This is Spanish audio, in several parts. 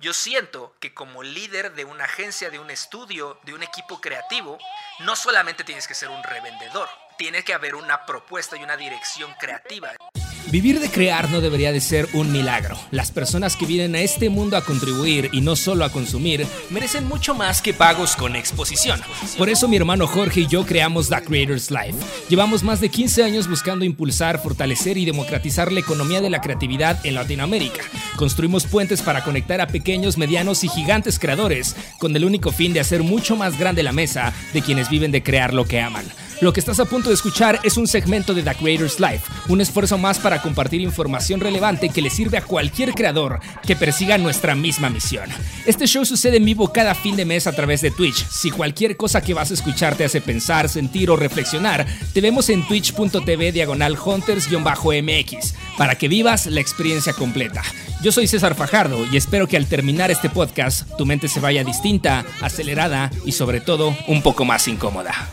Yo siento que como líder de una agencia, de un estudio, de un equipo creativo, no solamente tienes que ser un revendedor, tiene que haber una propuesta y una dirección creativa. Vivir de crear no debería de ser un milagro. Las personas que vienen a este mundo a contribuir y no solo a consumir merecen mucho más que pagos con exposición. Por eso mi hermano Jorge y yo creamos The Creators Life. Llevamos más de 15 años buscando impulsar, fortalecer y democratizar la economía de la creatividad en Latinoamérica. Construimos puentes para conectar a pequeños, medianos y gigantes creadores con el único fin de hacer mucho más grande la mesa de quienes viven de crear lo que aman. Lo que estás a punto de escuchar es un segmento de The Creators Life, un esfuerzo más para compartir información relevante que le sirve a cualquier creador que persiga nuestra misma misión. Este show sucede en vivo cada fin de mes a través de Twitch. Si cualquier cosa que vas a escuchar te hace pensar, sentir o reflexionar, te vemos en twitch.tv diagonal hunters-mx para que vivas la experiencia completa. Yo soy César Fajardo y espero que al terminar este podcast tu mente se vaya distinta, acelerada y sobre todo un poco más incómoda.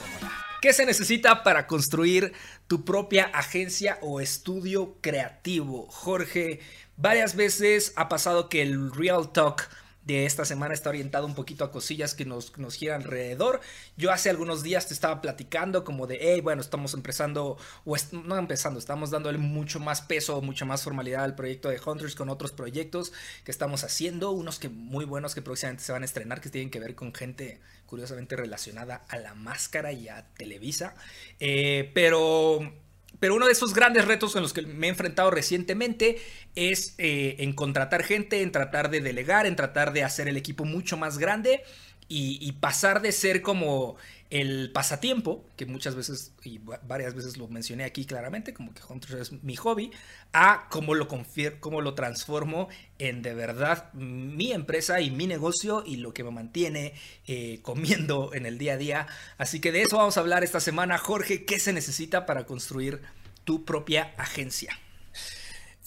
¿Qué se necesita para construir tu propia agencia o estudio creativo? Jorge, varias veces ha pasado que el Real Talk de esta semana está orientado un poquito a cosillas que nos, nos giran alrededor. Yo hace algunos días te estaba platicando como de, hey, bueno, estamos empezando, o no empezando, estamos dándole mucho más peso, mucha más formalidad al proyecto de Hunters con otros proyectos que estamos haciendo, unos que muy buenos que próximamente se van a estrenar, que tienen que ver con gente curiosamente relacionada a la máscara y a Televisa. Eh, pero pero uno de esos grandes retos en los que me he enfrentado recientemente es eh, en contratar gente, en tratar de delegar, en tratar de hacer el equipo mucho más grande y, pasar de ser como el pasatiempo, que muchas veces y varias veces lo mencioné aquí claramente, como que Hunters es mi hobby, a cómo lo, cómo lo transformo en de verdad mi empresa y mi negocio y lo que me mantiene eh, comiendo en el día a día. Así que de eso vamos a hablar esta semana. Jorge, ¿qué se necesita para construir tu propia agencia?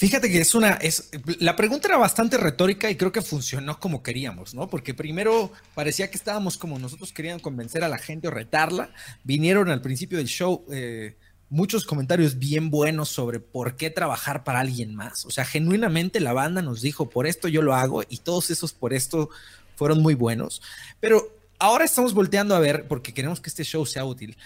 Fíjate que es una, es, la pregunta era bastante retórica y creo que funcionó como queríamos, ¿no? Porque primero parecía que estábamos como nosotros querían convencer a la gente o retarla. Vinieron al principio del show eh, muchos comentarios bien buenos sobre por qué trabajar para alguien más. O sea, genuinamente la banda nos dijo, por esto yo lo hago y todos esos por esto fueron muy buenos. Pero ahora estamos volteando a ver, porque queremos que este show sea útil,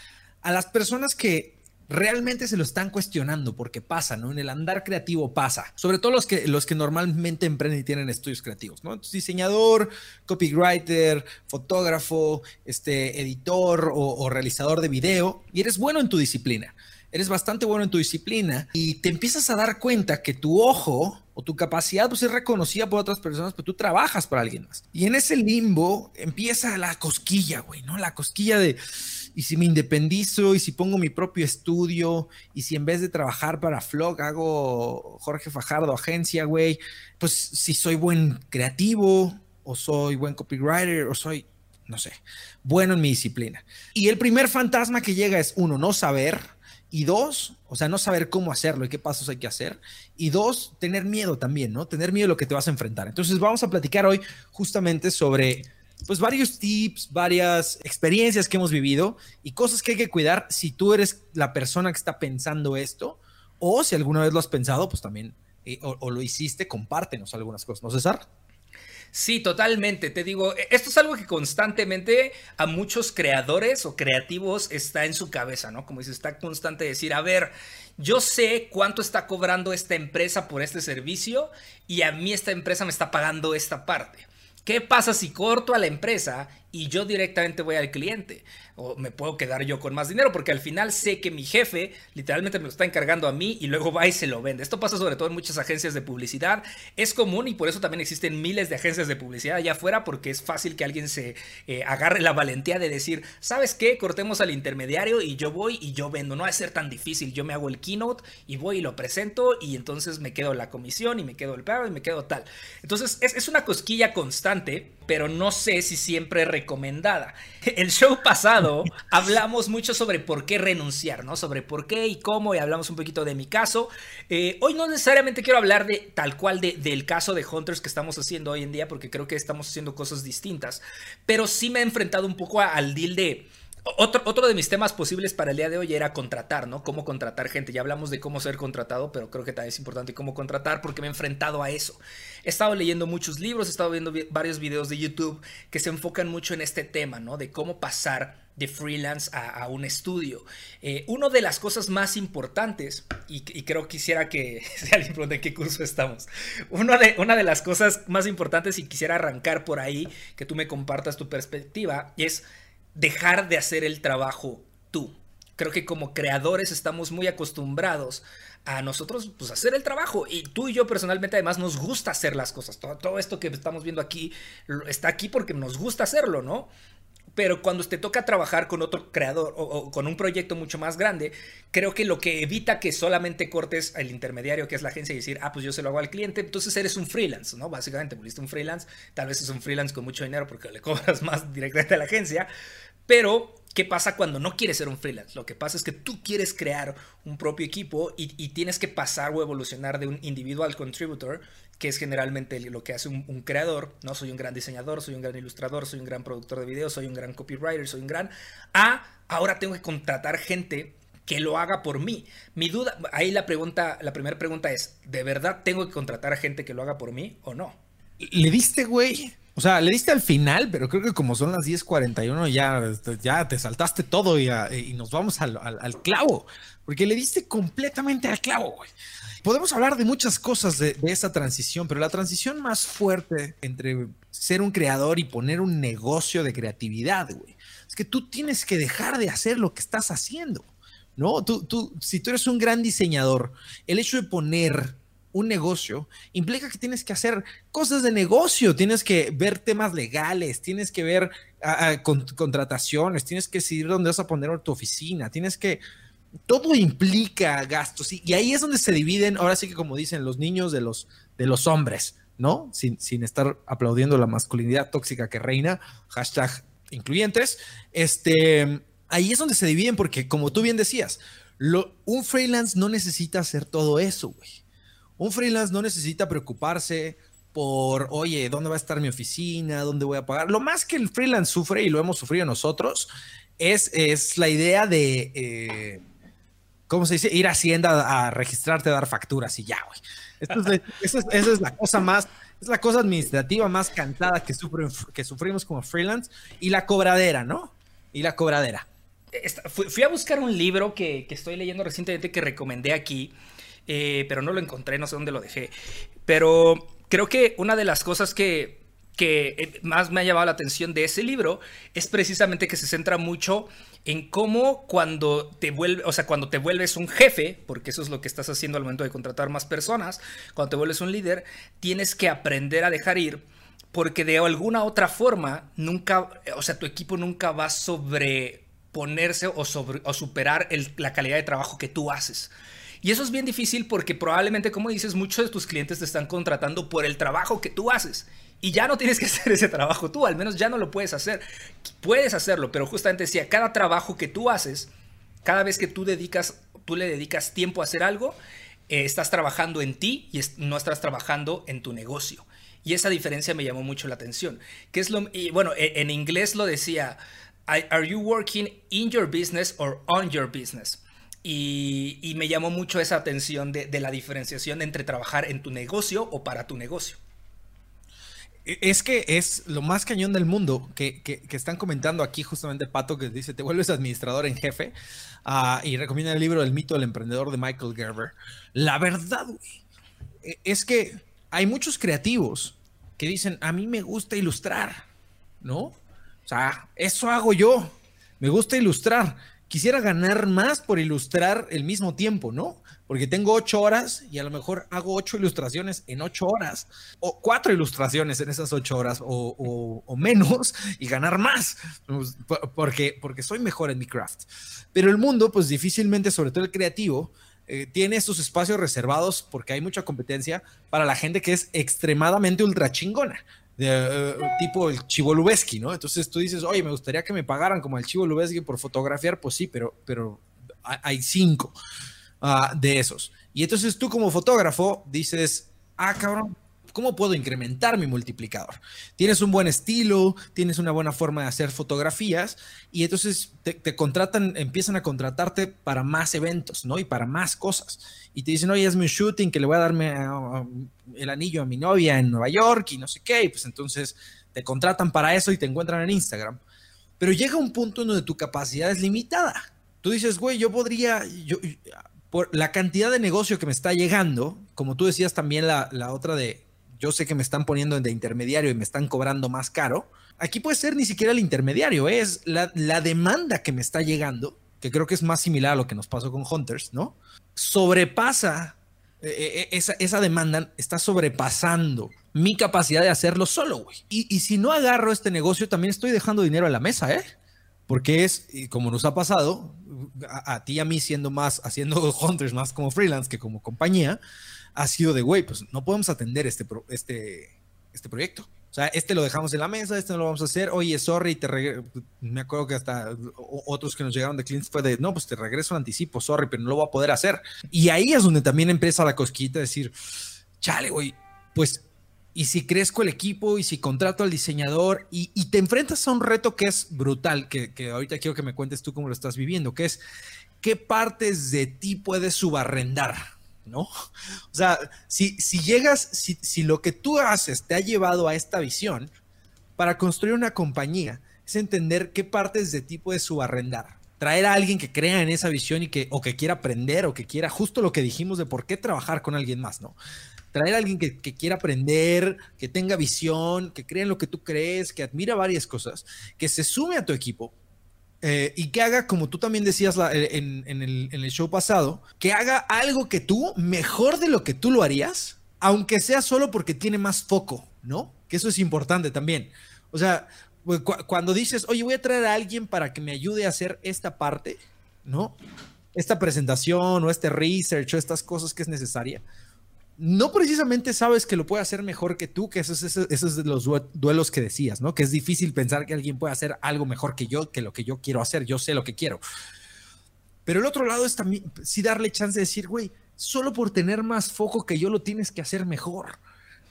a las personas que realmente se lo están cuestionando porque pasa, ¿no? En el andar creativo pasa, sobre todo los que, los que normalmente emprenden y tienen estudios creativos, ¿no? diseñador, copywriter, fotógrafo, este, editor o, o realizador de video y eres bueno en tu disciplina. Eres bastante bueno en tu disciplina y te empiezas a dar cuenta que tu ojo o tu capacidad pues, es reconocida por otras personas, pero tú trabajas para alguien más. Y en ese limbo empieza la cosquilla, güey, ¿no? La cosquilla de y si me independizo y si pongo mi propio estudio y si en vez de trabajar para Flock hago Jorge Fajardo agencia, güey, pues si soy buen creativo o soy buen copywriter o soy, no sé, bueno en mi disciplina. Y el primer fantasma que llega es uno, no saber. Y dos, o sea, no saber cómo hacerlo y qué pasos hay que hacer. Y dos, tener miedo también, ¿no? Tener miedo a lo que te vas a enfrentar. Entonces vamos a platicar hoy justamente sobre pues varios tips, varias experiencias que hemos vivido y cosas que hay que cuidar si tú eres la persona que está pensando esto o si alguna vez lo has pensado, pues también eh, o, lo hiciste, compártenos algunas cosas, ¿no, César? Sí, totalmente. Te digo, e, esto es algo que constantemente a muchos creadores o creativos está en su cabeza, ¿no? Como dice, está constante decir, a ver, yo sé cuánto está cobrando esta empresa por este servicio y a mí esta empresa me está pagando esta parte. ¿Qué pasa si corto a la empresa y yo directamente voy al cliente? O me puedo quedar yo con más dinero porque al final sé que mi jefe literalmente me lo está encargando a mí y luego va y se lo vende. Esto pasa sobre todo en muchas agencias de publicidad. Es común y por eso también existen miles de agencias de publicidad allá afuera porque es fácil que alguien se eh, agarre la valentía de decir, ¿sabes qué? Cortemos al intermediario y yo voy y yo vendo. No va a ser tan difícil. Yo me hago el keynote y voy y lo presento y entonces me quedo la comisión y me quedo el pago y me quedo tal. Entonces es, es una cosquilla constante pero no sé si siempre recomendada. El show pasado hablamos mucho sobre por qué renunciar, ¿no? Sobre por qué y cómo, y hablamos un poquito de mi caso. Eh, hoy no necesariamente quiero hablar de tal cual de, del caso de Hunters que estamos haciendo hoy en día, porque creo que estamos haciendo cosas distintas, pero sí me he enfrentado un poco al deal de Otro, otro de mis temas posibles para el día de hoy era contratar, ¿no? Cómo contratar gente. Ya hablamos de cómo ser contratado, pero creo que también es importante cómo contratar porque me he enfrentado a eso. He estado leyendo muchos libros, he estado viendo varios videos de YouTube que se enfocan mucho en este tema, ¿no? De cómo pasar de freelance a, un estudio. Eh, una de las cosas más importantes, y, creo quisiera que, si alguien qué curso estamos, una de, una de las cosas más importantes, y quisiera arrancar por ahí, que tú me compartas tu perspectiva, es dejar de hacer el trabajo tú. Creo que como creadores estamos muy acostumbrados a nosotros pues hacer el trabajo y tú y yo personalmente además nos gusta hacer las cosas. Todo, todo esto que estamos viendo aquí está aquí porque nos gusta hacerlo, ¿no? Pero cuando te toca trabajar con otro creador o, con un proyecto mucho más grande, creo que lo que evita que solamente cortes el intermediario, que es la agencia, y decir, ah, pues yo se lo hago al cliente, entonces eres un freelance, ¿no? Básicamente, volviste un freelance, tal vez es un freelance con mucho dinero porque le cobras más directamente a la agencia, pero ¿Qué pasa cuando no quieres ser un freelance? Lo que pasa es que tú quieres crear un propio equipo y, y, tienes que pasar o evolucionar de un individual contributor que es generalmente lo que hace un, creador, ¿no? Soy un gran diseñador, soy un gran ilustrador, soy un gran productor de videos, soy un gran copywriter, soy un gran... A, ahora tengo que contratar gente que lo haga por mí. Mi duda, ahí la pregunta, la primera pregunta es, ¿de verdad tengo que contratar a gente que lo haga por mí o no? ¿Le diste, güey? O sea, le diste al final, pero creo que como son las 10:41 ya, ya te saltaste todo y, nos vamos al, al, clavo, porque le diste completamente al clavo, güey podemos hablar de muchas cosas de, esa transición, pero la transición más fuerte entre ser un creador y poner un negocio de creatividad, güey, es que tú tienes que dejar de hacer lo que estás haciendo, ¿no? Tú, tú, si tú eres un gran diseñador, el hecho de poner un negocio implica que tienes que hacer cosas de negocio, tienes que ver temas legales, tienes que ver contrataciones, tienes que decidir dónde vas a poner tu oficina, tienes que todo implica gastos y, ahí es donde se dividen, ahora sí que como dicen los niños de los, de los hombres, ¿no? Sin, sin estar aplaudiendo la masculinidad tóxica que reina, hashtag incluyentes, este, ahí es donde se dividen porque como tú bien decías, lo, un freelance no necesita hacer todo eso, güey. Un freelance no necesita preocuparse por, oye, ¿dónde va a estar mi oficina? ¿Dónde voy a pagar? Lo más que el freelance sufre, y lo hemos sufrido nosotros, es, es la idea de... Eh, ¿cómo se dice? Ir a Hacienda a registrarte, a dar facturas y ya, güey. esa, es, la cosa más, es la cosa administrativa más cansada que, sufrimos como freelance y la cobradera, ¿no? Y la cobradera. Fui, a buscar un libro que, estoy leyendo recientemente que recomendé aquí, eh, pero no lo encontré, no sé dónde lo dejé. Pero creo que una de las cosas que, que eh, más me ha llamado la atención de ese libro es precisamente que se centra mucho en cómo cuando te vuelve, o sea, cuando te vuelves un jefe, porque eso es lo que estás haciendo al momento de contratar más personas, cuando te vuelves un líder, tienes que aprender a dejar ir porque de alguna otra forma nunca, o sea, tu equipo nunca va a sobreponerse o, sobre, o superar la calidad de trabajo que tú haces. Y eso es bien difícil porque probablemente, como dices, muchos de tus clientes te están contratando por el trabajo que tú haces. Y ya no tienes que hacer ese trabajo tú, al menos ya no lo puedes hacer. Puedes hacerlo, pero justamente si a cada trabajo que tú haces, cada vez que tú dedicas, tú le dedicas tiempo a hacer algo, eh, estás trabajando en ti y no estás trabajando en tu negocio. Y esa diferencia me llamó mucho la atención. Que es lo, bueno, e, en inglés lo decía, ¿Are you working in your business or on your business? Y, me llamó mucho esa atención de, la diferenciación entre trabajar en tu negocio o para tu negocio. E, es que es lo más cañón del mundo que, están comentando aquí justamente Pato que dice, te vuelves administrador en jefe ah, y recomienda el libro El mito del emprendedor de Michael Gerber. La verdad, e, es que hay muchos creativos que dicen, a mí me gusta ilustrar, ¿no? O sea, eso hago yo, me gusta ilustrar quisiera ganar más por ilustrar el mismo tiempo, ¿no? Porque tengo ocho horas y a lo mejor hago ocho ilustraciones en ocho horas, o cuatro ilustraciones en esas ocho horas, o, menos, y ganar más, pues, porque, porque soy mejor en mi craft. Pero el mundo, pues difícilmente, sobre todo el creativo, eh, tiene estos espacios reservados porque hay mucha competencia para la gente que es extremadamente ultra chingona de, eh, tipo el Chivo Lubeski, ¿no? Entonces tú dices, oye, me gustaría que me pagaran como el Chivo Lubeski por fotografiar, pues sí, pero, pero hay cinco ah, de esos. Y entonces tú como fotógrafo dices, ah, cabrón, ¿Cómo puedo incrementar mi multiplicador? Tienes un buen estilo, tienes una buena forma de hacer fotografías y entonces te, contratan, empiezan a contratarte para más eventos, ¿no? Y para más cosas. Y te dicen, oye, hazme un shooting que le voy a darme el anillo a mi novia en Nueva York y no sé qué. Y pues entonces te contratan para eso y te encuentran en Instagram. Pero llega un punto en donde tu capacidad es limitada. Tú dices, güey, yo podría, yo, por la cantidad de negocio que me está llegando, como tú decías también la, la otra de yo sé que me están poniendo de intermediario y me están cobrando más caro. Aquí puede ser ni siquiera el intermediario, es la, demanda que me está llegando, que creo que es más similar a lo que nos pasó con Hunters, ¿no? Sobrepasa, eh, eh, eh, esa, demanda está sobrepasando mi capacidad de hacerlo solo, güey. Y, si no agarro este negocio, también estoy dejando dinero en la mesa, ¿eh? Porque es, como nos ha pasado, a, a, ti y a mí siendo más, haciendo hunters más como freelance que como compañía, ha sido de, güey, pues no podemos atender este, este, este proyecto. O sea, este lo dejamos en la mesa, este no lo vamos a hacer. Oye, sorry, te me acuerdo que hasta otros que nos llegaron de clientes fue de, no, pues te regreso al anticipo, sorry, pero no lo voy a poder hacer. Y ahí es donde también empieza la cosquita de decir, chale, güey, pues, y si crezco el equipo, y si contrato al diseñador, y, te enfrentas a un reto que es brutal, que, que ahorita quiero que me cuentes tú cómo lo estás viviendo, que es, ¿qué partes de ti puedes subarrendar? ¿No? O sea, si, si llegas, si, si, lo que tú haces te ha llevado a esta visión, para construir una compañía, es entender qué partes de ti puedes subarrendar. Traer a alguien que crea en esa visión y que, o que quiera aprender, o que quiera justo lo que dijimos de por qué trabajar con alguien más, ¿no? Traer a alguien que, que quiera aprender, que tenga visión, que crea en lo que tú crees, que admira varias cosas, que se sume a tu equipo eh, y que haga, como tú también decías eh, en, el, show pasado, que haga algo que tú mejor de lo que tú lo harías, aunque sea solo porque tiene más foco, ¿no? Que eso es importante también. O sea, pues, cuando dices, oye, voy a traer a alguien para que me ayude a hacer esta parte, ¿no? Esta presentación o este research o estas cosas que es necesaria no precisamente sabes que lo puede hacer mejor que tú, que esos es, de los duelos que decías, ¿no? Que es difícil pensar que alguien puede hacer algo mejor que yo, que lo que yo quiero hacer, yo sé lo que quiero. Pero el otro lado es también, sí darle chance de decir, güey, solo por tener más foco que yo lo tienes que hacer mejor,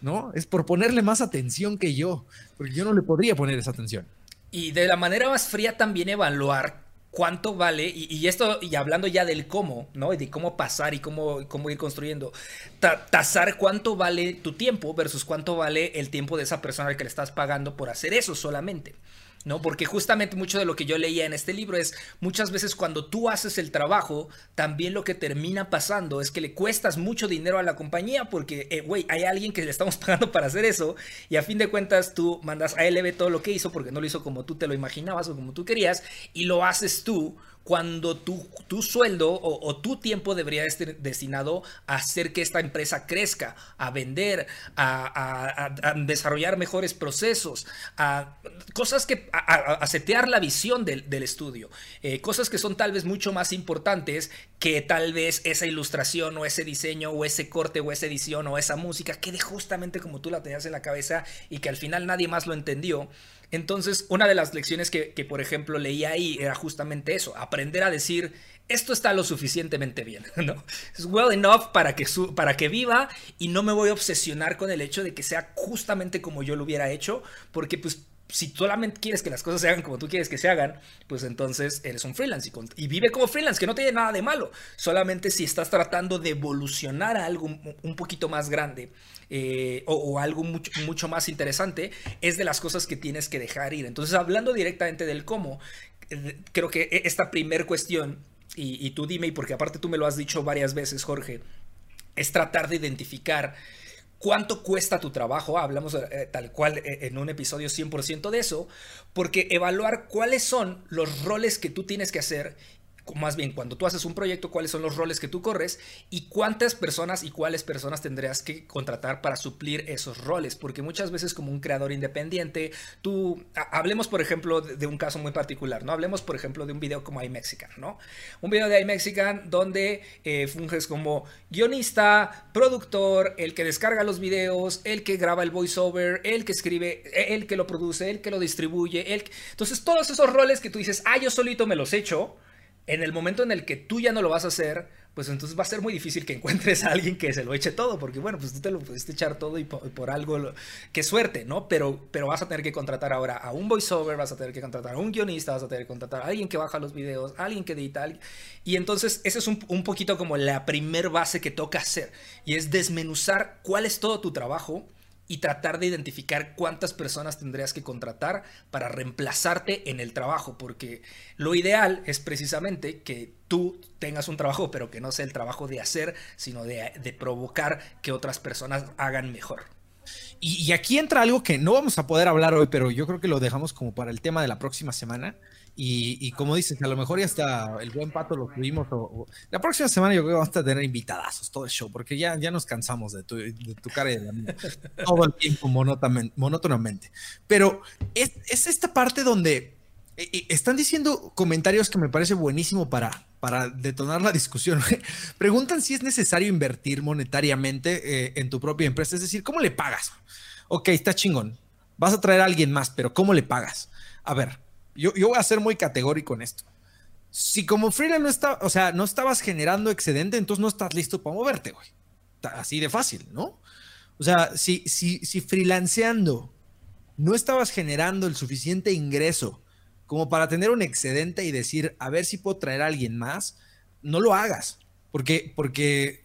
¿no? Es por ponerle más atención que yo, porque yo no le podría poner esa atención. Y de la manera más fría también evaluar cuánto vale, y, esto, y hablando ya del cómo, ¿no? Y de cómo pasar y cómo, cómo ir construyendo, tasar cuánto vale tu tiempo versus cuánto vale el tiempo de esa persona que le estás pagando por hacer eso solamente. ¿No? Porque justamente mucho de lo que yo leía en este libro es muchas veces cuando tú haces el trabajo, también lo que termina pasando es que le cuestas mucho dinero a la compañía porque, eh, güey, hay alguien que le estamos pagando para hacer eso y a fin de cuentas tú mandas a LB todo lo que hizo porque no lo hizo como tú te lo imaginabas o como tú querías y lo haces tú cuando tu, tu sueldo o, tu tiempo debería estar destinado a hacer que esta empresa crezca, a vender, a, desarrollar mejores procesos, a cosas que, a, setear la visión del, estudio, eh, cosas que son tal vez mucho más importantes que tal vez esa ilustración o ese diseño o ese corte o esa edición o esa música quede justamente como tú la tenías en la cabeza y que al final nadie más lo entendió. Entonces, una de las lecciones que, por ejemplo, leí ahí era justamente eso, aprender a decir, esto está lo suficientemente bien, ¿no? Es well enough para que, para que viva y no me voy a obsesionar con el hecho de que sea justamente como yo lo hubiera hecho, porque pues si solamente quieres que las cosas se hagan como tú quieres que se hagan, pues entonces eres un freelance y, vive como freelance, que no tiene nada de malo. Solamente si estás tratando de evolucionar a algo un poquito más grande eh, o, algo mucho, mucho más interesante, es de las cosas que tienes que dejar ir. Entonces, hablando directamente del cómo, eh, creo que e, esta primer cuestión, y, y tú dime, y porque aparte tú me lo has dicho varias veces, Jorge, es tratar de identificar cuánto cuesta tu trabajo, hablamos eh, tal cual eh, en un episodio 100% de eso, porque evaluar cuáles son los roles que tú tienes que hacer más bien cuando tú haces un proyecto, cuáles son los roles que tú corres y cuántas personas y cuáles personas tendrías que contratar para suplir esos roles, porque muchas veces como un creador independiente, tú, hablemos por ejemplo de, un caso muy particular, ¿no? Hablemos por ejemplo de un video como iMexican, ¿no? Un video de iMexican donde eh, funges como guionista, productor, el que descarga los videos, el que graba el voiceover, el que escribe, el que lo produce, el que lo distribuye, el... Entonces todos esos roles que tú dices, ah, yo solito me los echo, en el momento en el que tú ya no lo vas a hacer, pues entonces va a ser muy difícil que encuentres a alguien que se lo eche todo, porque bueno, pues tú te lo pudiste echar todo y por, algo, qué suerte, ¿no? Pero, pero vas a tener que contratar ahora a un voiceover, vas a tener que contratar a un guionista, vas a tener que contratar a alguien que baja los videos, a alguien que edita, y entonces ese es un poquito como la primer base que toca hacer, y es desmenuzar cuál es todo tu trabajo y tratar de identificar cuántas personas tendrías que contratar para reemplazarte en el trabajo, porque lo ideal es precisamente que tú tengas un trabajo, pero que no sea el trabajo de hacer, sino de, provocar que otras personas hagan mejor. Y, aquí entra algo que no vamos a poder hablar hoy, pero yo creo que lo dejamos como para el tema de la próxima semana. Y, como dices, a lo mejor ya está el buen pato lo tuvimos. O, la próxima semana yo creo que vamos a tener invitadazos todo el show, porque ya, ya nos cansamos de tu, cara de la todo el tiempo monótonamente. Pero es, es esta parte donde eh, eh, están diciendo comentarios que me parece buenísimo para, para detonar la discusión. Preguntan si es necesario invertir monetariamente eh, en tu propia empresa, es decir, ¿cómo le pagas? Ok, está chingón. Vas a traer a alguien más, pero ¿cómo le pagas? A ver, yo, voy a ser muy categórico en esto. Si como freelance no está, o sea, no estabas generando excedente, entonces no estás listo para moverte, güey. Así de fácil, ¿no? O sea, si, si, si freelanceando no estabas generando el suficiente ingreso como para tener un excedente y decir, a ver si puedo traer a alguien más, no lo hagas, porque, porque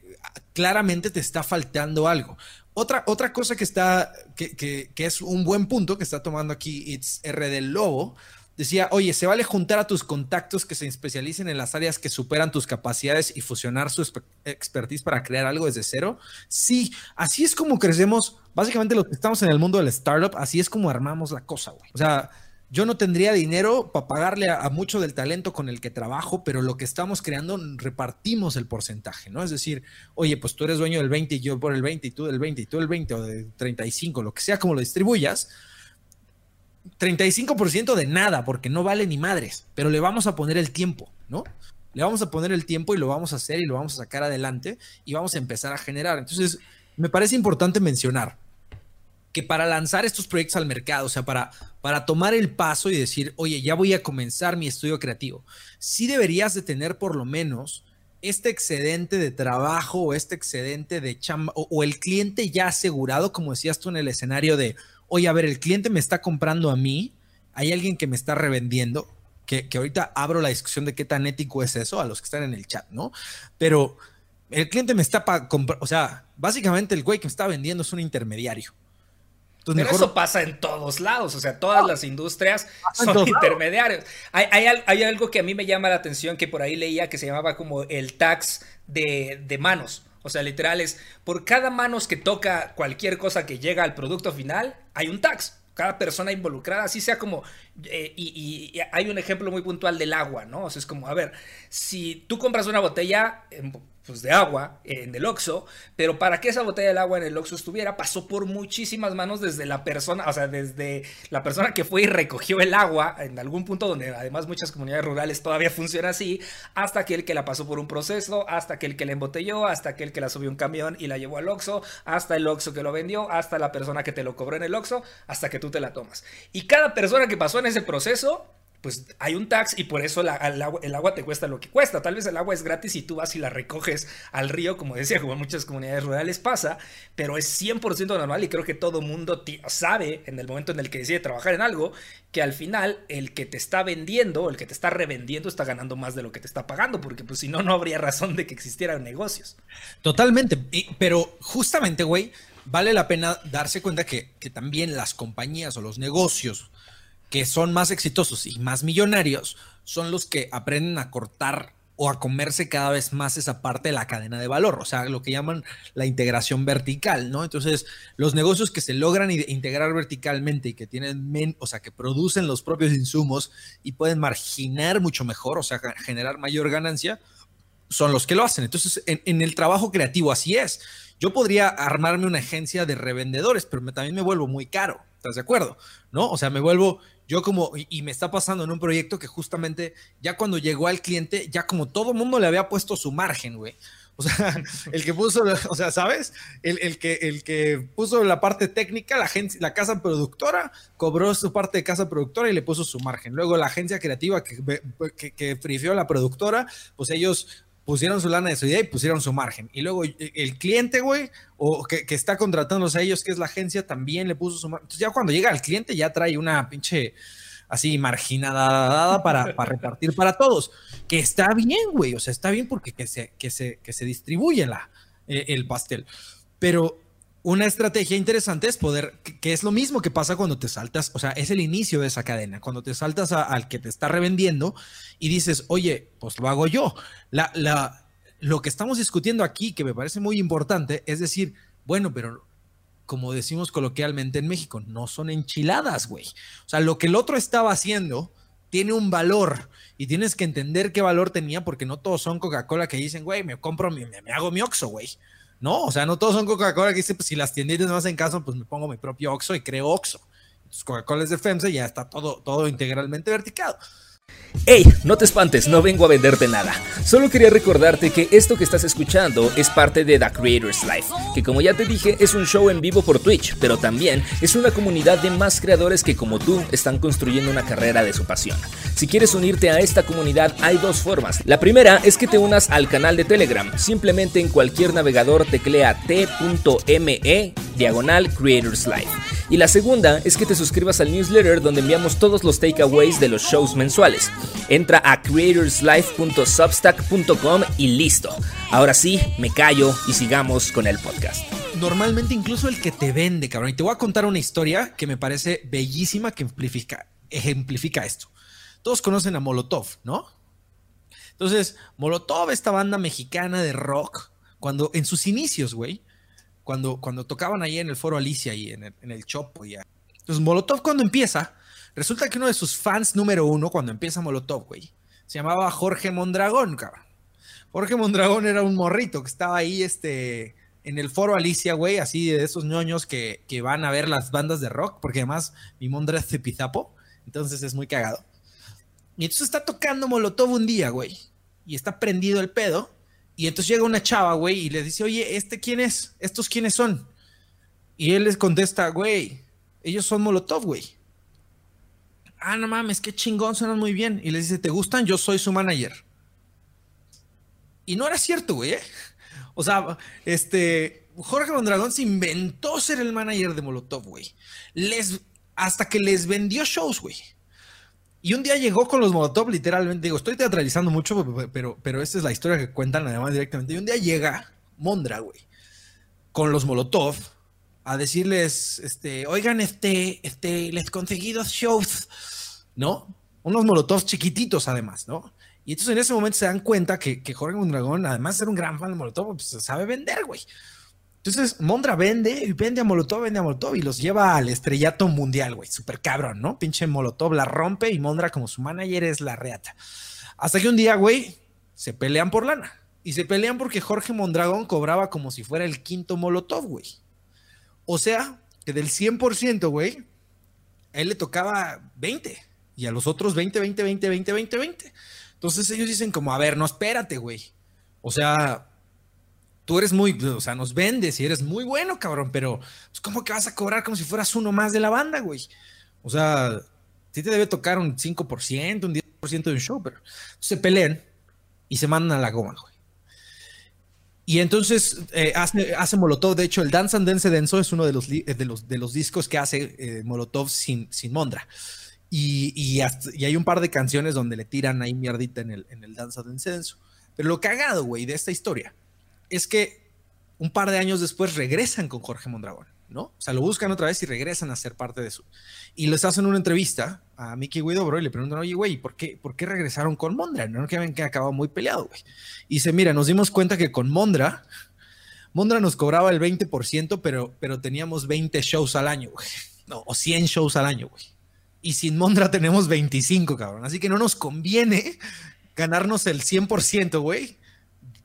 claramente te está faltando algo. Otra, otra cosa que está, que, que, que es un buen punto que está tomando aquí It's R del Lobo, decía, oye, ¿se vale juntar a tus contactos que se especialicen en las áreas que superan tus capacidades y fusionar su expertise para crear algo desde cero? Sí, así es como crecemos. Básicamente los que estamos en el mundo del startup, así es como armamos la cosa, güey. O sea, yo no tendría dinero para pagarle a, mucho del talento con el que trabajo, pero lo que estamos creando repartimos el porcentaje, ¿no? Es decir, oye, pues tú eres dueño del 20 y yo por el 20 y tú del 20 y tú del 20 o de 35, lo que sea como lo distribuyas, 35% de nada, porque no vale ni madres, pero le vamos a poner el tiempo, ¿no? Le vamos a poner el tiempo y lo vamos a hacer y lo vamos a sacar adelante y vamos a empezar a generar. Entonces, me parece importante mencionar que para lanzar estos proyectos al mercado, o sea, para, para tomar el paso y decir, oye, ya voy a comenzar mi estudio creativo, sí deberías de tener por lo menos este excedente de trabajo o este excedente de chamba o, o el cliente ya asegurado, como decías tú en el escenario de, oye, a ver, el cliente me está comprando a mí, hay alguien que me está revendiendo, que, ahorita abro la discusión de qué tan ético es eso a los que están en el chat, ¿no? Pero el cliente me está comprar, o sea, básicamente el güey que me está vendiendo es un intermediario. Pero eso pasa en todos lados, o sea, todas las industrias son intermediarios. Hay, hay, algo que a mí me llama la atención que por ahí leía que se llamaba como el tax de, de manos. O sea, literal es, por cada manos que toca cualquier cosa que llega al producto final, hay un tax. Cada persona involucrada, así sea como, eh, y, y, hay un ejemplo muy puntual del agua, ¿no? O sea, es como, a ver, si tú compras una botella, pues, de agua en el Oxxo, pero para que esa botella de agua en el Oxxo estuviera, pasó por muchísimas manos desde la persona, o sea, desde la persona que fue y recogió el agua en algún punto donde además muchas comunidades rurales todavía funciona así, hasta aquel que la pasó por un proceso, hasta aquel que la embotelló, hasta aquel que la subió un camión y la llevó al Oxxo, hasta el Oxxo que lo vendió, hasta la persona que te lo cobró en el Oxxo, hasta que tú te la tomas. Y cada persona que pasó en ese proceso pues hay un tax y por eso el, agua, te cuesta lo que cuesta. Tal vez el agua es gratis y tú vas y la recoges al río, como decía, como en muchas comunidades rurales pasa, pero es 100% normal y creo que todo mundo sabe en el momento en el que decide trabajar en algo que al final el que te está vendiendo, el que te está revendiendo está ganando más de lo que te está pagando, porque pues si no, no habría razón de que existieran negocios. Totalmente, pero justamente, güey, vale la pena darse cuenta que, que también las compañías o los negocios, que son más exitosos y más millonarios son los que aprenden a cortar o a comerse cada vez más esa parte de la cadena de valor, o sea, lo que llaman la integración vertical, ¿no? Entonces, los negocios que se logran integrar verticalmente y que tienen, o sea, que producen los propios insumos y pueden marginar mucho mejor, o sea, generar mayor ganancia, son los que lo hacen. Entonces, en, el trabajo creativo así es. Yo podría armarme una agencia de revendedores, pero también me vuelvo muy caro, ¿estás de acuerdo? ¿No? O sea, me vuelvo, yo como, y, me está pasando en un proyecto que justamente ya cuando llegó al cliente, ya como todo el mundo le había puesto su margen, güey. O sea, el que puso, o sea, ¿sabes? El, que, el que puso la parte técnica, la, agencia, la casa productora, cobró su parte de casa productora y le puso su margen. Luego la agencia creativa que, que, que frifió a la productora, pues ellos pusieron su lana de su idea y pusieron su margen. Y luego el cliente, güey, o que, está contratándolos a ellos, que es la agencia, también le puso su margen. Entonces ya cuando llega el cliente ya trae una pinche así marginada para, para repartir para todos. Que está bien, güey, o sea, está bien porque que se, que se, que se distribuye la, eh, el pastel. Pero una estrategia interesante es poder, que, es lo mismo que pasa cuando te saltas, o sea, es el inicio de esa cadena, cuando te saltas al que te está revendiendo y dices, oye, pues lo hago yo. La, la, lo que estamos discutiendo aquí, que me parece muy importante, es decir, bueno, pero como decimos coloquialmente en México, no son enchiladas, güey. O sea, lo que el otro estaba haciendo tiene un valor y tienes que entender qué valor tenía porque no todos son Coca-Cola que dicen, güey, me compro, me, me hago mi Oxxo, güey. No, o sea, no todos son Coca-Cola que dicen, pues si las tienditas no hacen caso, pues me pongo mi propio Oxxo y creo Oxxo. Entonces Coca-Cola es de FEMSA y ya está todo, todo integralmente verticado. Hey, no te espantes, no vengo a venderte nada. Solo quería recordarte que esto que estás escuchando es parte de The Creators Life, que como ya te dije es un show en vivo por Twitch, pero también es una comunidad de más creadores que como tú están construyendo una carrera de su pasión. Si quieres unirte a esta comunidad hay dos formas. La primera es que te unas al canal de Telegram. Simplemente en cualquier navegador teclea t.me diagonal Creators Life. Y la segunda es que te suscribas al newsletter donde enviamos todos los takeaways de los shows mensuales. Entra a creatorslife.substack.com y listo. Ahora sí, me callo y sigamos con el podcast. Normalmente incluso el que te vende, cabrón. Y te voy a contar una historia que me parece bellísima que ejemplifica, esto. Todos conocen a Molotov, ¿no? Entonces, Molotov, esta banda mexicana de rock, cuando en sus inicios, güey, cuando, cuando tocaban ahí en el foro Alicia y en el, en el Chopo. Y Entonces, Molotov cuando empieza, resulta que uno de sus fans número uno, cuando empieza Molotov, güey, se llamaba Jorge Mondragón, cabrón. Jorge Mondragón era un morrito que estaba ahí, este, en el foro Alicia, güey, así de esos ñoños que, que, van a ver las bandas de rock, porque además mi Mondra es cepizapo, entonces es muy cagado. Y entonces está tocando Molotov un día, güey, y está prendido el pedo, y entonces llega una chava, güey, y le dice, oye, ¿este quién es? ¿Estos quiénes son? Y él les contesta, güey, ellos son Molotov, güey. Ah, no mames, qué chingón, suenan muy bien. Y le dice, ¿te gustan? Yo soy su manager. Y no era cierto, güey. ¿eh? O sea, este, Jorge Mondragón se inventó ser el manager de Molotov, güey. Les, hasta que les vendió shows, güey. Y un día llegó con los Molotov, literalmente, digo, estoy teatralizando mucho, pero, pero esta es la historia que cuentan además directamente. Y un día llega Mondra, güey, con los Molotov a decirles, este, oigan, este, este, les conseguí dos shows, ¿no? Unos Molotov chiquititos además, ¿no? Y entonces en ese momento se dan cuenta que, Jorge Mondragón, además de ser un gran fan de Molotov, pues sabe vender, güey. Entonces, Mondra vende y vende a Molotov, vende a Molotov y los lleva al estrellato mundial, güey. Súper cabrón, ¿no? Pinche Molotov la rompe y Mondra, como su manager, es la reata. Hasta que un día, güey, se pelean por lana. Y se pelean porque Jorge Mondragón cobraba como si fuera el quinto Molotov, güey. O sea, que del 100%, güey, a él le tocaba 20. Y a los otros 20, 20, 20, 20, 20, 20. Entonces ellos dicen como, a ver, no, espérate, güey. O sea, tú eres muy, o sea, nos vendes y eres muy bueno, cabrón, pero pues, ¿cómo que vas a cobrar como si fueras uno más de la banda, güey? O sea, sí te debe tocar un 5%, un 10% de un show, pero se pelean y se mandan a la goma, güey. Y entonces eh, hace, hace, Molotov, de hecho, el Dance and Dance Denso es uno de los, de los, de los discos que hace eh, Molotov sin, sin Mondra. Y, y, hay un par de canciones donde le tiran ahí mierdita en el, en el Dance and Dance Denso. Pero lo cagado, güey, de esta historia es que un par de años después regresan con Jorge Mondragón, ¿no? O sea, lo buscan otra vez y regresan a ser parte de su. Y les hacen una entrevista a Mickey Widobro y le preguntan, oye, güey, ¿por qué, ¿por qué regresaron con Mondra? No que ven que acabado muy peleado, güey. Y dice, mira, nos dimos cuenta que con Mondra, Mondra nos cobraba el 20%, pero, pero teníamos 20 shows al año, güey. No, o 100 shows al año, güey. Y sin Mondra tenemos 25, cabrón. Así que no nos conviene ganarnos el 100%, güey,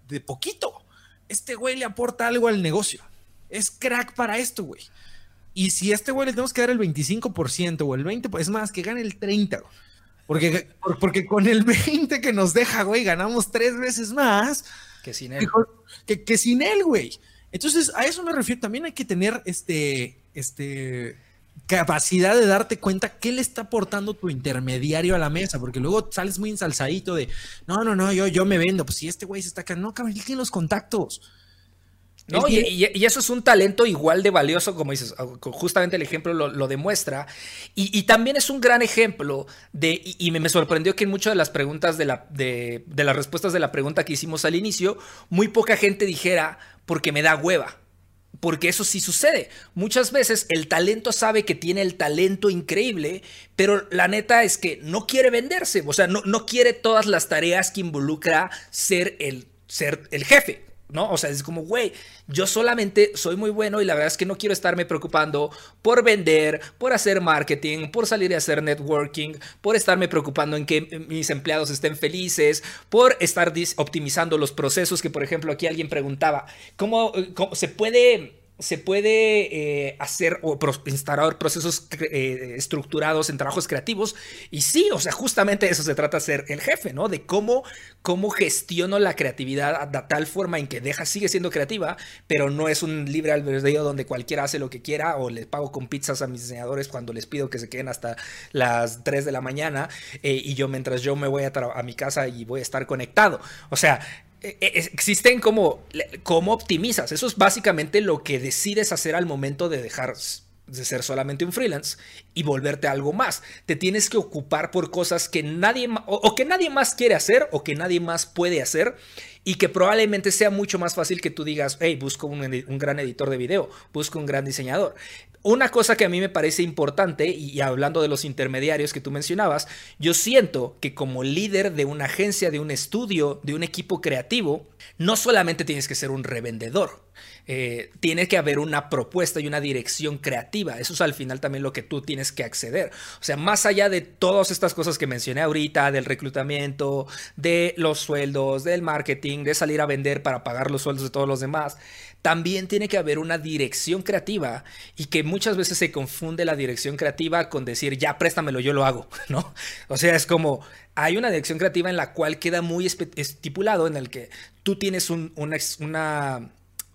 de poquito este güey le aporta algo al negocio. Es crack para esto, güey. Y si a este güey le tenemos que dar el 25% o el 20%, es más, que gane el 30%. Porque, porque con el 20 que nos deja, güey, ganamos tres veces más que sin él. Que, que, sin él, güey. Entonces, a eso me refiero. También hay que tener este, este, capacidad de darte cuenta qué le está aportando tu intermediario a la mesa, porque luego sales muy ensalzadito de, no, no, no, yo, yo me vendo, pues si este güey se está acá, no, cabrón, tiene los contactos. No, y, eso es un talento igual de valioso, como dices, justamente el ejemplo lo, demuestra. Y, también es un gran ejemplo de, y, me, sorprendió que en muchas de las preguntas de, la, de, de las respuestas de la pregunta que hicimos al inicio, muy poca gente dijera, porque me da hueva. Porque eso sí sucede. Muchas veces el talento sabe que tiene el talento increíble, pero la neta es que no quiere venderse. O sea, no, no quiere todas las tareas que involucra ser el, ser el jefe. ¿No? O sea, es como, güey, yo solamente soy muy bueno y la verdad es que no quiero estarme preocupando por vender, por hacer marketing, por salir a hacer networking, por estarme preocupando en que mis empleados estén felices, por estar optimizando los procesos que, por ejemplo, aquí alguien preguntaba, ¿cómo, cómo se puede se puede eh, hacer o instalar procesos eh, estructurados en trabajos creativos. Y sí, o sea, justamente eso se trata de ser el jefe, ¿no? De cómo, cómo gestiono la creatividad de tal forma en que deja, sigue siendo creativa, pero no es un libre albedrío donde cualquiera hace lo que quiera o le pago con pizzas a mis diseñadores cuando les pido que se queden hasta las 3 de la mañana eh, y yo mientras yo me voy a, a mi casa y voy a estar conectado. O sea, existen como cómo optimizas. Eso es básicamente lo que decides hacer al momento de dejar de ser solamente un freelance y volverte algo más. Te tienes que ocupar por cosas que nadie o, que nadie más quiere hacer o que nadie más puede hacer y que probablemente sea mucho más fácil que tú digas, hey, busco un, un gran editor de video, busco un gran diseñador. Una cosa que a mí me parece importante, y, hablando de los intermediarios que tú mencionabas, yo siento que como líder de una agencia, de un estudio, de un equipo creativo, no solamente tienes que ser un revendedor, eh, tiene que haber una propuesta y una dirección creativa. Eso es al final también lo que tú tienes que acceder. O sea, más allá de todas estas cosas que mencioné ahorita, del reclutamiento, de los sueldos, del marketing, de salir a vender para pagar los sueldos de todos los demás, también tiene que haber una dirección creativa y que muchas veces se confunde la dirección creativa con decir, ya préstamelo, yo lo hago, ¿no? O sea, es como, hay una dirección creativa en la cual queda muy estipulado en el que tú tienes un, una,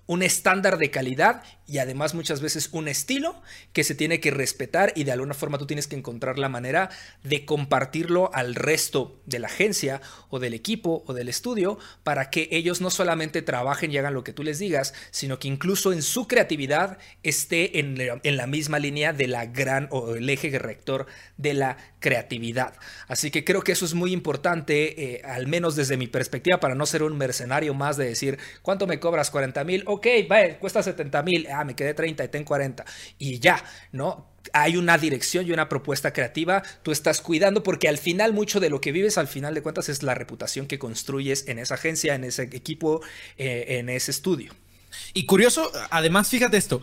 un estándar de calidad y además muchas veces un estilo que se tiene que respetar y de alguna forma tú tienes que encontrar la manera de compartirlo al resto de la agencia o del equipo o del estudio para que ellos no solamente trabajen y hagan lo que tú les digas, sino que incluso en su creatividad esté en, la misma línea de la gran o el eje rector de la creatividad. Así que creo que eso es muy importante, eh, al menos desde mi perspectiva, para no ser un mercenario más de decir, ¿cuánto me cobras? 40 mil, ok, vaya, cuesta 70 mil ah, me quedé 30 y tengo 40 y ya, ¿no? Hay una dirección y una propuesta creativa, tú estás cuidando porque al final mucho de lo que vives al final de cuentas es la reputación que construyes en esa agencia, en ese equipo, eh, en ese estudio. Y curioso, además, fíjate esto,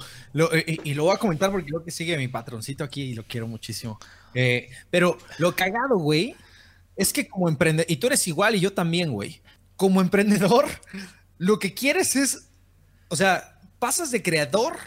eh, y, lo voy a comentar porque creo que sigue mi patroncito aquí y lo quiero muchísimo. Eh, pero lo cagado, güey, es que como emprendedor, y tú eres igual y yo también, güey, como emprendedor, lo que quieres es, o sea, pasas de creador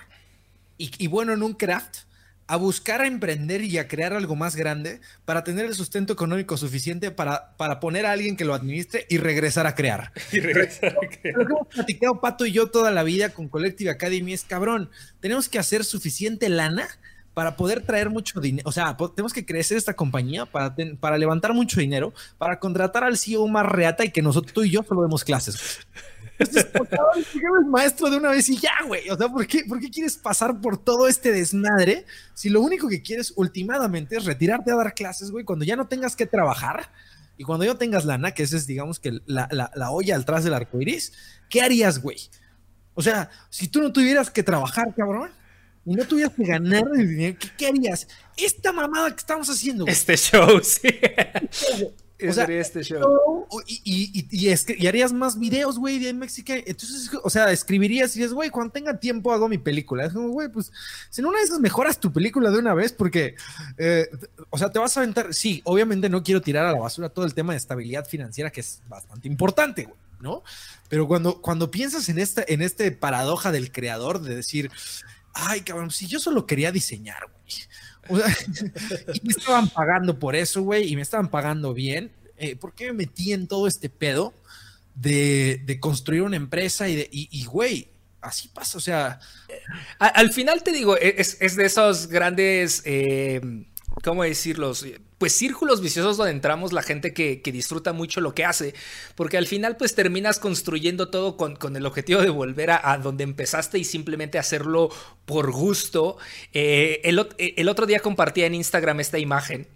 y, bueno en un craft a buscar a emprender y a crear algo más grande para tener el sustento económico suficiente para, para poner a alguien que lo administre y regresar a crear. Y regresar a crear. Lo que hemos platicado Pato y yo toda la vida con Collective Academy es, cabrón, tenemos que hacer suficiente lana para poder traer mucho dinero, o sea, tenemos que crecer esta compañía para, para levantar mucho dinero, para contratar al CEO más reata y que nosotros, tú y yo solo demos clases. Este maestro de una vez y ya, güey. O sea, ¿por qué, ¿por qué quieres pasar por todo este desmadre si lo único que quieres últimamente es retirarte a dar clases, güey, cuando ya no tengas que trabajar y cuando ya tengas lana, que esa es, digamos, que la, la, la olla atrás del arco iris, ¿qué harías, güey? O sea, si tú no tuvieras que trabajar, cabrón, y no tuvieras que ganar el dinero, ¿qué, harías? Esta mamada que estamos haciendo, güey. Este show, sí. O sea, este show. Y, y, harías más videos, güey, de México. Entonces, o sea, escribirías y dices, güey, cuando tenga tiempo hago mi película. Es como, güey, pues, si en una de esas mejoras tu película de una vez, porque, eh, o sea, te vas a aventar. Sí, obviamente no quiero tirar a la basura todo el tema de estabilidad financiera, que es bastante importante, güey, ¿no? Pero cuando, cuando piensas en esta, en este paradoja del creador de decir, ay, cabrón, si yo solo quería diseñar, güey y me estaban pagando por eso, güey, y me estaban pagando bien. Eh, ¿Por qué me metí en todo este pedo de, construir una empresa y, de, y, güey, así pasa, o sea... Al, final te digo, e, es, de esos grandes... Eh, ¿cómo decirlo? Pues círculos viciosos donde entramos la gente que, disfruta mucho lo que hace, porque al final pues terminas construyendo todo con, el objetivo de volver a, donde empezaste y simplemente hacerlo por gusto. Eh, el, el otro día compartía en Instagram esta imagen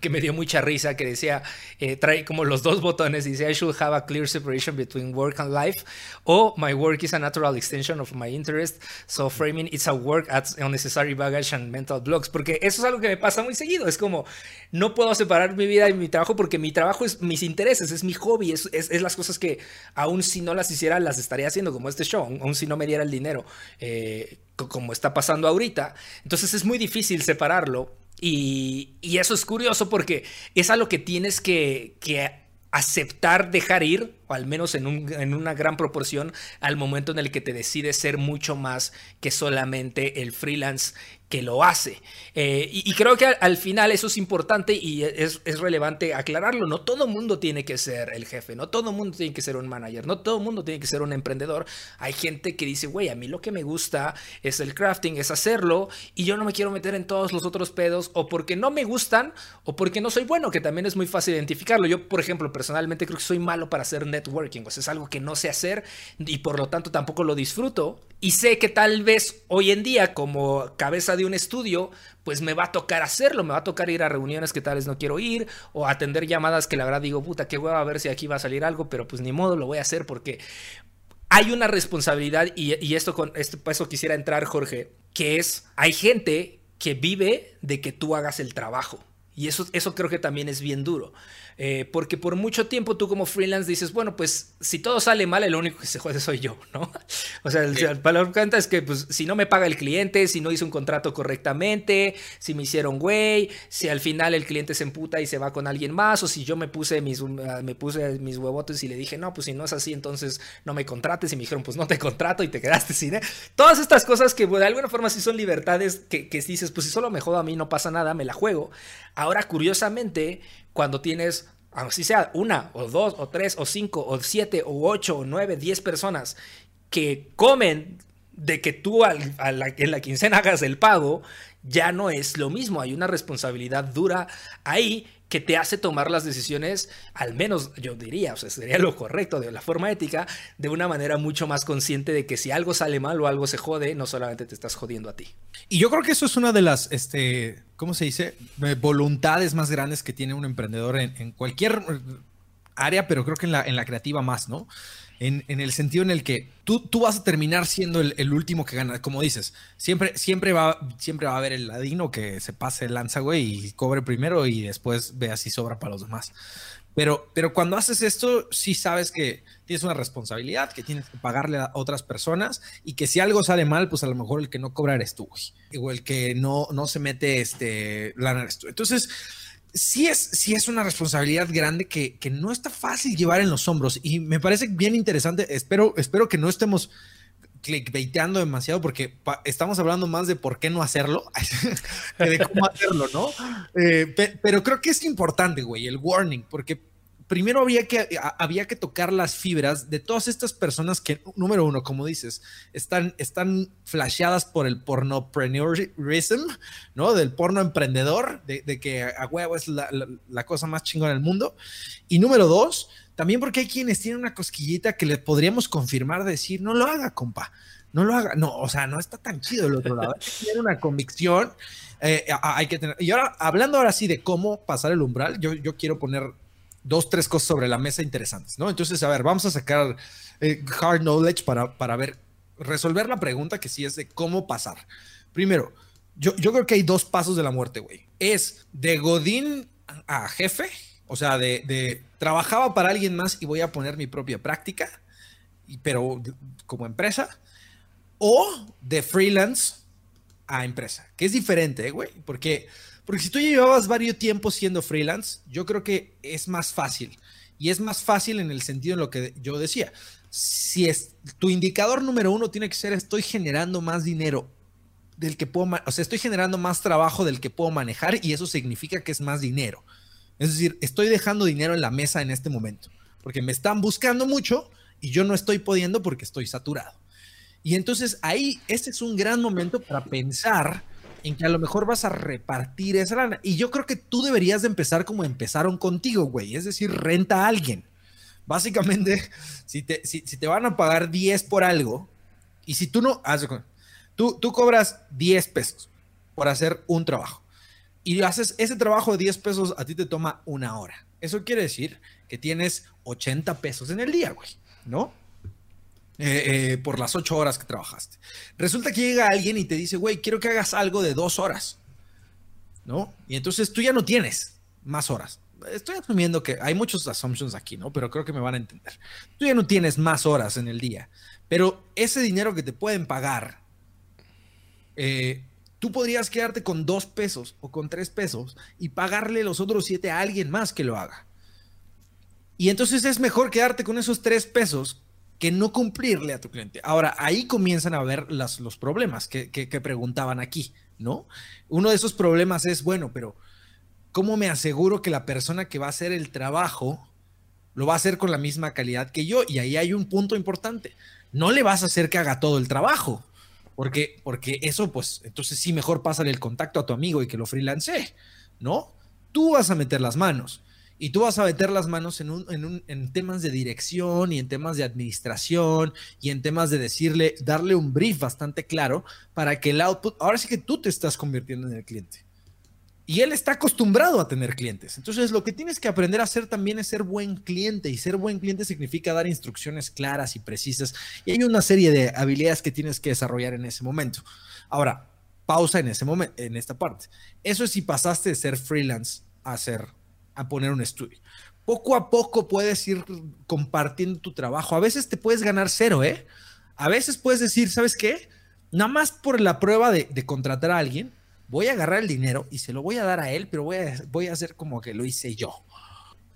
que me dio mucha risa, que decía, eh, trae como los dos botones, dice, I should have a clear separation between work and life, o my work is a natural extension of my interest, so framing it's a work adds unnecessary baggage and mental blocks, porque eso es algo que me pasa muy seguido, es como, no puedo separar mi vida y mi trabajo porque mi trabajo es mis intereses, es mi hobby, es, es, las cosas que aún si no las hiciera, las estaría haciendo, como este show, aún si no me diera el dinero, eh, como está pasando ahorita, entonces es muy difícil separarlo y, eso es curioso porque es a lo que tienes que, que aceptar dejar ir, o al menos en, un, en, una gran proporción, al momento en el que te decides ser mucho más que solamente el freelance que lo hace. Eh, y, creo que al, final eso es importante y es, relevante aclararlo. No todo mundo tiene que ser el jefe, no todo mundo tiene que ser un manager, no todo mundo tiene que ser un emprendedor. Hay gente que dice, güey, a mí lo que me gusta es el crafting, es hacerlo y yo no me quiero meter en todos los otros pedos o porque no me gustan o porque no soy bueno, que también es muy fácil identificarlo. Yo, por ejemplo, personalmente creo que soy malo para hacer networking, pues es algo que no sé hacer y por lo tanto tampoco lo disfruto. Y sé que tal vez hoy en día como cabeza de un estudio, pues me va a tocar hacerlo, me va a tocar ir a reuniones que tal vez no quiero ir o atender llamadas que la verdad digo, puta, qué hueva a ver si aquí va a salir algo, pero pues ni modo, lo voy a hacer porque hay una responsabilidad y, esto con esto, eso quisiera entrar, Jorge, que es, hay gente que vive de que tú hagas el trabajo. Y eso, eso creo que también es bien duro. Eh, porque por mucho tiempo tú como freelance dices, bueno, pues si todo sale mal, el único que se jode soy yo, ¿no? O sea, el, valor que es que pues, si no me paga el cliente, si no hizo un contrato correctamente, si me hicieron güey, si al final el cliente se emputa y se va con alguien más, o si yo me puse mis, uh, me puse mis huevotes y le dije, no, pues si no es así, entonces no me contrates. Y me dijeron, pues no te contrato y te quedaste sin. ¿eh? Todas estas cosas que de alguna forma sí son libertades que, que dices, pues si solo me jodo a mí, no pasa nada, me la juego. Ahora, curiosamente, cuando tienes, así sea una o dos o tres o cinco o siete o ocho o nueve, diez personas que comen de que tú en la quincena hagas el pago, ya no es lo mismo. Hay una responsabilidad dura ahí que te hace tomar las decisiones, al menos yo diría, o sea, sería lo correcto de la forma ética, de una manera mucho más consciente de que si algo sale mal o algo se jode, no solamente te estás jodiendo a ti. Y yo creo que eso es una de las, este, ¿cómo se dice? Eh, voluntades más grandes que tiene un emprendedor en, cualquier área, pero creo que en la, en la creativa más, ¿no? En, el sentido en el que tú, tú vas a terminar siendo el, último que gana. Como dices, siempre, siempre, va, siempre va a haber el ladino que se pase el lanza, güey, y cobre primero y después vea si sobra para los demás. Pero, pero cuando haces esto, sí sabes que tienes una responsabilidad, que tienes que pagarle a otras personas y que si algo sale mal, pues a lo mejor el que no cobra eres tú, güey. O el que no, no se mete este, lana eres tú. Entonces, sí es, es una responsabilidad grande que, no está fácil llevar en los hombros y me parece bien interesante. Espero, espero que no estemos clickbaiteando demasiado porque estamos hablando más de por qué no hacerlo que de cómo hacerlo, ¿no? Eh, pero creo que es importante, güey, el warning, porque primero había que, había que tocar las fibras de todas estas personas que, número uno, como dices, están, están flasheadas por el pornopreneurism, ¿no? Del porno emprendedor, de, que a huevo es la, la, cosa más chingona del mundo. Y número dos, también porque hay quienes tienen una cosquillita que les podríamos confirmar, decir, no lo haga, compa. No lo haga, no, o sea, no está tan chido el otro lado. Tiene una convicción, eh, hay que tener. Y ahora, hablando ahora sí de cómo pasar el umbral, yo, yo quiero poner dos, tres cosas sobre la mesa interesantes, ¿no? Entonces, a ver, vamos a sacar eh, hard knowledge para, para ver, resolver la pregunta que sí es de cómo pasar. Primero, yo, yo creo que hay dos pasos de la muerte, güey. Es de Godín a jefe, o sea, de, de, trabajaba para alguien más y voy a poner mi propia práctica, pero como empresa, o de freelance a empresa, que es diferente, güey, porque porque si tú llevabas varios tiempos siendo freelance, yo creo que es más fácil. Y es más fácil en el sentido en lo que yo decía. Si es tu indicador número uno tiene que ser estoy generando más dinero del que puedo, o sea, estoy generando más trabajo del que puedo manejar y eso significa que es más dinero. Es decir, estoy dejando dinero en la mesa en este momento, porque me están buscando mucho y yo no estoy pudiendo porque estoy saturado. Y entonces ahí, este es un gran momento para pensar en que a lo mejor vas a repartir esa lana. Y yo creo que tú deberías de empezar como empezaron contigo, güey. Es decir, renta a alguien. Básicamente, si te, si, te van a pagar 10 por algo, y si tú no, tú, tú cobras 10 pesos por hacer un trabajo, y haces ese trabajo de 10 pesos, a ti te toma una hora. Eso quiere decir que tienes 80 pesos en el día, güey, ¿no? Eh, eh, por las 8 horas que trabajaste. Resulta que llega alguien y te dice, güey, quiero que hagas algo de dos horas, ¿no? Y entonces tú ya no tienes más horas estoy asumiendo que hay muchos assumptions aquí, ¿no? Pero creo que me van a entender. Tú ya no tienes más horas en el día, pero ese dinero que te pueden pagar, eh, tú podrías quedarte con dos pesos o con tres pesos y pagarle los otros siete a alguien más que lo haga. Y entonces es mejor quedarte con esos tres pesos que no cumplirle a tu cliente. Ahora, ahí comienzan a ver las, los problemas que, que preguntaban aquí, ¿no? Uno de esos problemas es, bueno, pero ¿cómo me aseguro que la persona que va a hacer el trabajo lo va a hacer con la misma calidad que yo? Y ahí hay un punto importante. No le vas a hacer que haga todo el trabajo, porque, porque eso, pues, entonces sí, mejor pásale el contacto a tu amigo y que lo freelance, ¿no? Tú vas a meter las manos. Y tú vas a meter las manos en, un, en, temas de dirección y en temas de administración y en temas de decirle, darle un brief bastante claro para que el output, ahora sí que tú te estás convirtiendo en el cliente. Y él está acostumbrado a tener clientes. Entonces, lo que tienes que aprender a hacer también es ser buen cliente. Y ser buen cliente significa dar instrucciones claras y precisas. Y hay una serie de habilidades que tienes que desarrollar en ese momento. Ahora, pausa en ese momento, en esta parte. Eso es si pasaste de ser freelance a ser, a poner un estudio. Poco a poco puedes ir compartiendo tu trabajo. A veces te puedes ganar cero, ¿eh? A veces puedes decir, ¿sabes qué? Nada más por la prueba de, contratar a alguien, voy a agarrar el dinero y se lo voy a dar a él, pero voy a, voy a hacer como que lo hice yo.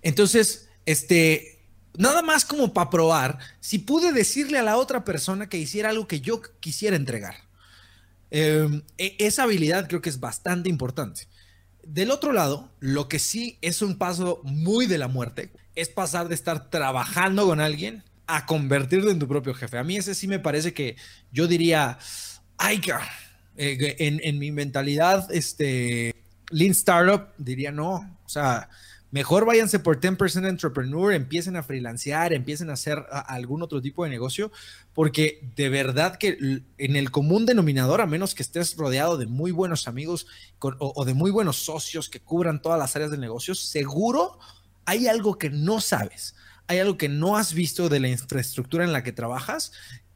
Entonces, este, nada más como para probar si pude decirle a la otra persona que hiciera algo que yo quisiera entregar. Em, e, esa habilidad creo que es bastante importante. Del otro lado, lo que sí es un paso muy de la muerte es pasar de estar trabajando con alguien a convertirte en tu propio jefe. A mí ese sí me parece que yo diría, ay, eh, en, mi mentalidad, este, Lean Startup, diría no. O sea, mejor váyanse por 10% Entrepreneur, empiecen a freelancear, empiecen a hacer algún otro tipo de negocio, porque de verdad que en el común denominador, a menos que estés rodeado de muy buenos amigos o, de muy buenos socios que cubran todas las áreas del negocio, seguro hay algo que no sabes. Hay algo que no has visto de la infraestructura en la que trabajas,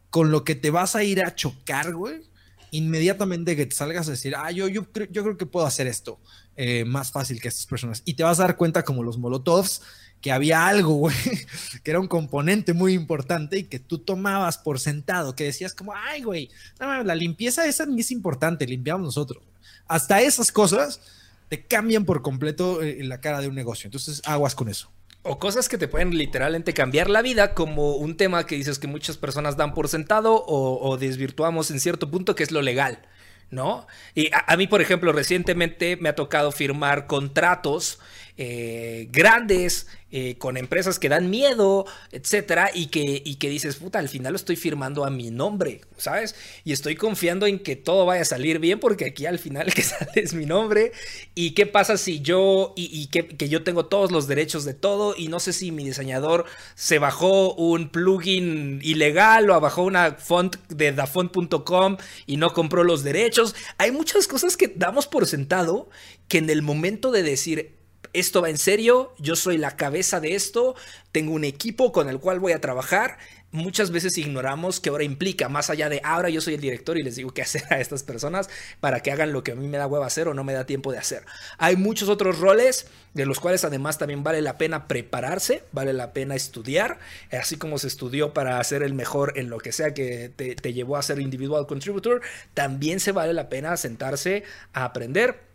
con lo que te vas a ir a chocar, güey, inmediatamente que te salgas a decir, ah, yo, yo, yo creo que puedo hacer esto eh, más fácil que estas personas. Y te vas a dar cuenta como los Molotovs, que había algo, güey, que era un componente muy importante y que tú tomabas por sentado, que decías como, ay, güey, la limpieza esa ni es importante, limpiamos nosotros. Hasta esas cosas te cambian por completo eh, la cara de un negocio. Entonces, aguas con eso. O cosas que te pueden literalmente cambiar la vida, como un tema que dices que muchas personas dan por sentado o, desvirtuamos en cierto punto, que es lo legal, ¿no? Y a, mí, por ejemplo, recientemente me ha tocado firmar contratos eh, grandes eh, con empresas que dan miedo, etcétera, y que, y que dices, puta, al final lo estoy firmando a mi nombre, ¿sabes? Y estoy confiando en que todo vaya a salir bien, porque aquí al final que sale es mi nombre. ¿Y qué pasa si yo, y, que, que, yo tengo todos los derechos de todo, y no sé si mi diseñador se bajó un plugin ilegal o bajó una font de dafont.com y no compró los derechos? Hay muchas cosas que damos por sentado que en el momento de decir, esto va en serio, yo soy la cabeza de esto, tengo un equipo con el cual voy a trabajar. Muchas veces ignoramos que ahora implica, más allá de ahora yo soy el director y les digo qué hacer a estas personas para que hagan lo que a mí me da huevo hacer o no me da tiempo de hacer. Hay muchos otros roles de los cuales además también vale la pena prepararse, vale la pena estudiar, así como se estudió para ser el mejor en lo que sea que te, te llevó a ser individual contributor, también se vale la pena sentarse a aprender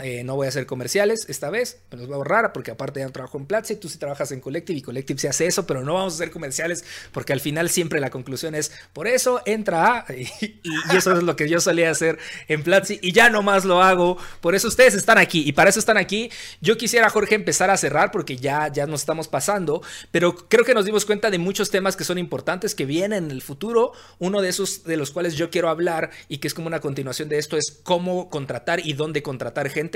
Eh, no voy a hacer comerciales esta vez, me los voy a ahorrar porque aparte ya trabajo en Platzi, tú sí trabajas en Collective y Collective se hace eso, pero no vamos a hacer comerciales porque al final siempre la conclusión es, por eso entra a, y, eso es lo que yo solía hacer en Platzi y ya nomás lo hago, por eso ustedes están aquí y para eso están aquí. Yo quisiera, Jorge, empezar a cerrar porque ya, ya nos estamos pasando, pero creo que nos dimos cuenta de muchos temas que son importantes, que vienen en el futuro. Uno de esos de los cuales yo quiero hablar y que es como una continuación de esto es cómo contratar y dónde contratar gente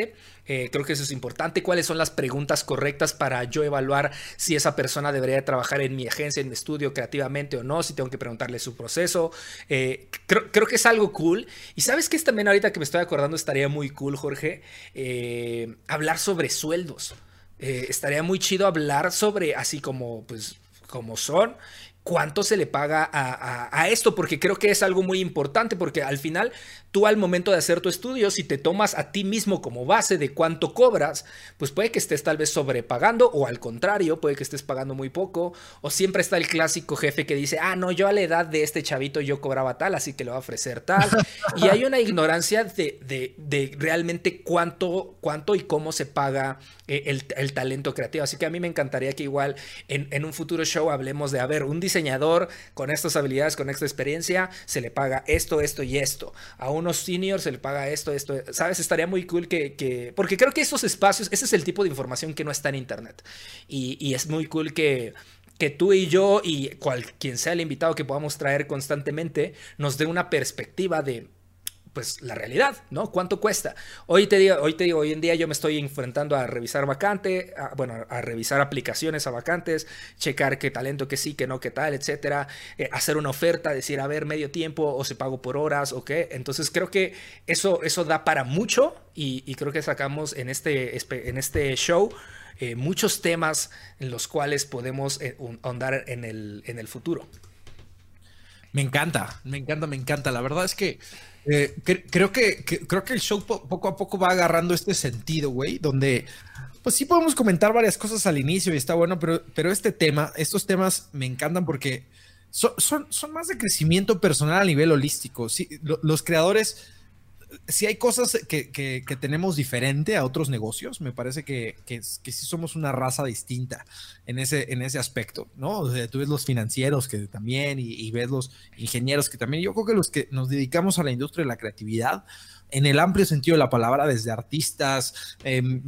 eh, creo que eso es importante. ¿Cuáles son las preguntas correctas para yo evaluar si esa persona debería trabajar en mi agencia, en mi estudio creativamente o no? Si tengo que preguntarle su proceso. Eh, creo, que es algo cool. Y sabes que es también ahorita que me estoy acordando estaría muy cool, Jorge, eh, hablar sobre sueldos. estaría muy chido hablar sobre así como pues como son cuánto se le paga a, esto, porque creo que es algo muy importante, porque al final tú al momento de hacer tu estudio, si te tomas a ti mismo como base de cuánto cobras, pues puede que estés tal vez sobrepagando o al contrario, puede que estés pagando muy poco, o siempre está el clásico jefe que dice, ah, no, yo a la edad de este chavito yo cobraba tal, así que le voy a ofrecer tal, y hay una ignorancia de, de, realmente cuánto, cuánto y cómo se paga eh, el, talento creativo, así que a mí me encantaría que igual en, en un futuro show hablemos de, a ver, un diseñador con estas habilidades, con esta experiencia, se le paga esto, esto y esto. A unos seniors se le paga esto, esto. ¿Sabes? Estaría muy cool que, Porque creo que esos espacios, ese es el tipo de información que no está en Internet. Y, es muy cool que que tú y yo y cual, quien sea el invitado que podamos traer constantemente nos dé una perspectiva de pues la realidad, ¿no? ¿Cuánto cuesta? Hoy te digo, hoy te digo, hoy en día yo me estoy enfrentando a revisar vacante, bueno, a revisar aplicaciones a vacantes, checar qué talento, qué sí, qué no, qué tal, etcétera, eh, hacer una oferta, decir, a ver, medio tiempo o se pago por horas o qué. Entonces creo que eso, eso da para mucho y, creo que sacamos en este, en este show eh, muchos temas en los cuales podemos eh, ahondar en el, en el futuro. Me encanta, me encanta, me encanta. La verdad es que eh, creo que, creo que el show poco a poco va agarrando este sentido, güey, donde pues sí podemos comentar varias cosas al inicio y está bueno, pero, pero este tema, estos temas me encantan porque son, son, son más de crecimiento personal a nivel holístico. Sí, los creadores si hay cosas que, tenemos diferente a otros negocios, me parece que, que, sí somos una raza distinta en ese, en ese aspecto, ¿no? O sea, tú ves los financieros que también y, ves los ingenieros que también. Yo creo que los que nos dedicamos a la industria de la creatividad, en el amplio sentido de la palabra, desde artistas, em,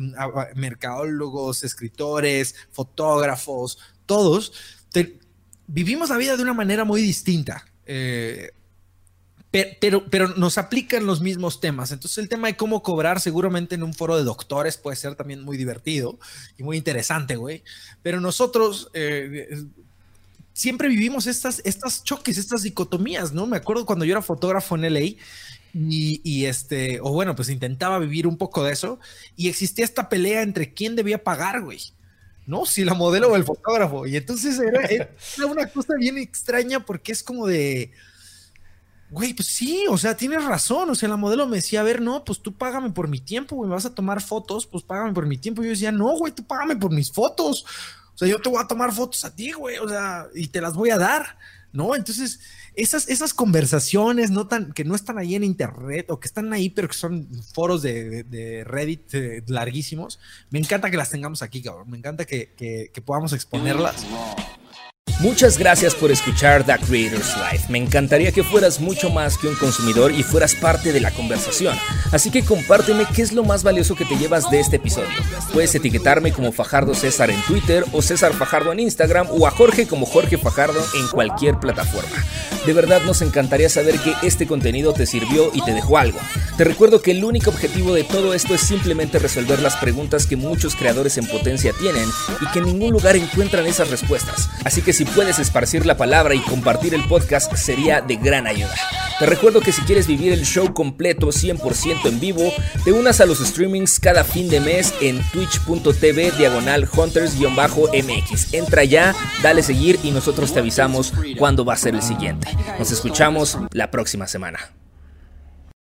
mercadólogos, escritores, fotógrafos, todos, vivimos la vida de una manera muy distinta. Eh, pero, pero, nos aplican los mismos temas. Entonces el tema de cómo cobrar seguramente en un foro de doctores puede ser también muy divertido y muy interesante, güey. Pero nosotros eh, siempre vivimos estas, estas choques, estas dicotomías, ¿no? Me acuerdo cuando yo era fotógrafo en LA y, y, este, o bueno, pues intentaba vivir un poco de eso y existía esta pelea entre quién debía pagar, güey. ¿no? Si la modelo o el fotógrafo. Y entonces era, era, una cosa bien extraña porque es como de, Güey, pues sí, o sea, tienes razón. O sea, la modelo me decía, a ver, no, pues tú págame por mi tiempo, güey, me vas a tomar fotos, pues págame por mi tiempo. Y yo decía, no, güey, tú págame por mis fotos. O sea, yo te voy a tomar fotos a ti, güey, o sea, y te las voy a dar, ¿no? Entonces, esas, esas conversaciones no tan, que no están ahí en internet o que están ahí, pero que son foros de, Reddit eh, larguísimos, me encanta que las tengamos aquí, cabrón. Me encanta que, que podamos exponerlas. Muchas gracias por escuchar The Creators Life. Me encantaría que fueras mucho más que un consumidor y fueras parte de la conversación. Así que compárteme qué es lo más valioso que te llevas de este episodio. Puedes etiquetarme como Fajardo César en Twitter o César Fajardo en Instagram o a Jorge como Jorge Fajardo en cualquier plataforma. De verdad nos encantaría saber que este contenido te sirvió y te dejó algo. Te recuerdo que el único objetivo de todo esto es simplemente resolver las preguntas que muchos creadores en potencia tienen y que en ningún lugar encuentran esas respuestas. Así que si puedes esparcir la palabra y compartir el podcast sería de gran ayuda. Te recuerdo que si quieres vivir el show completo 100% en vivo, te unas a los streamings cada fin de mes en twitch.tv diagonal hunters-mx. Entra ya, dale seguir y nosotros te avisamos cuándo va a ser el siguiente. Nos escuchamos la próxima semana.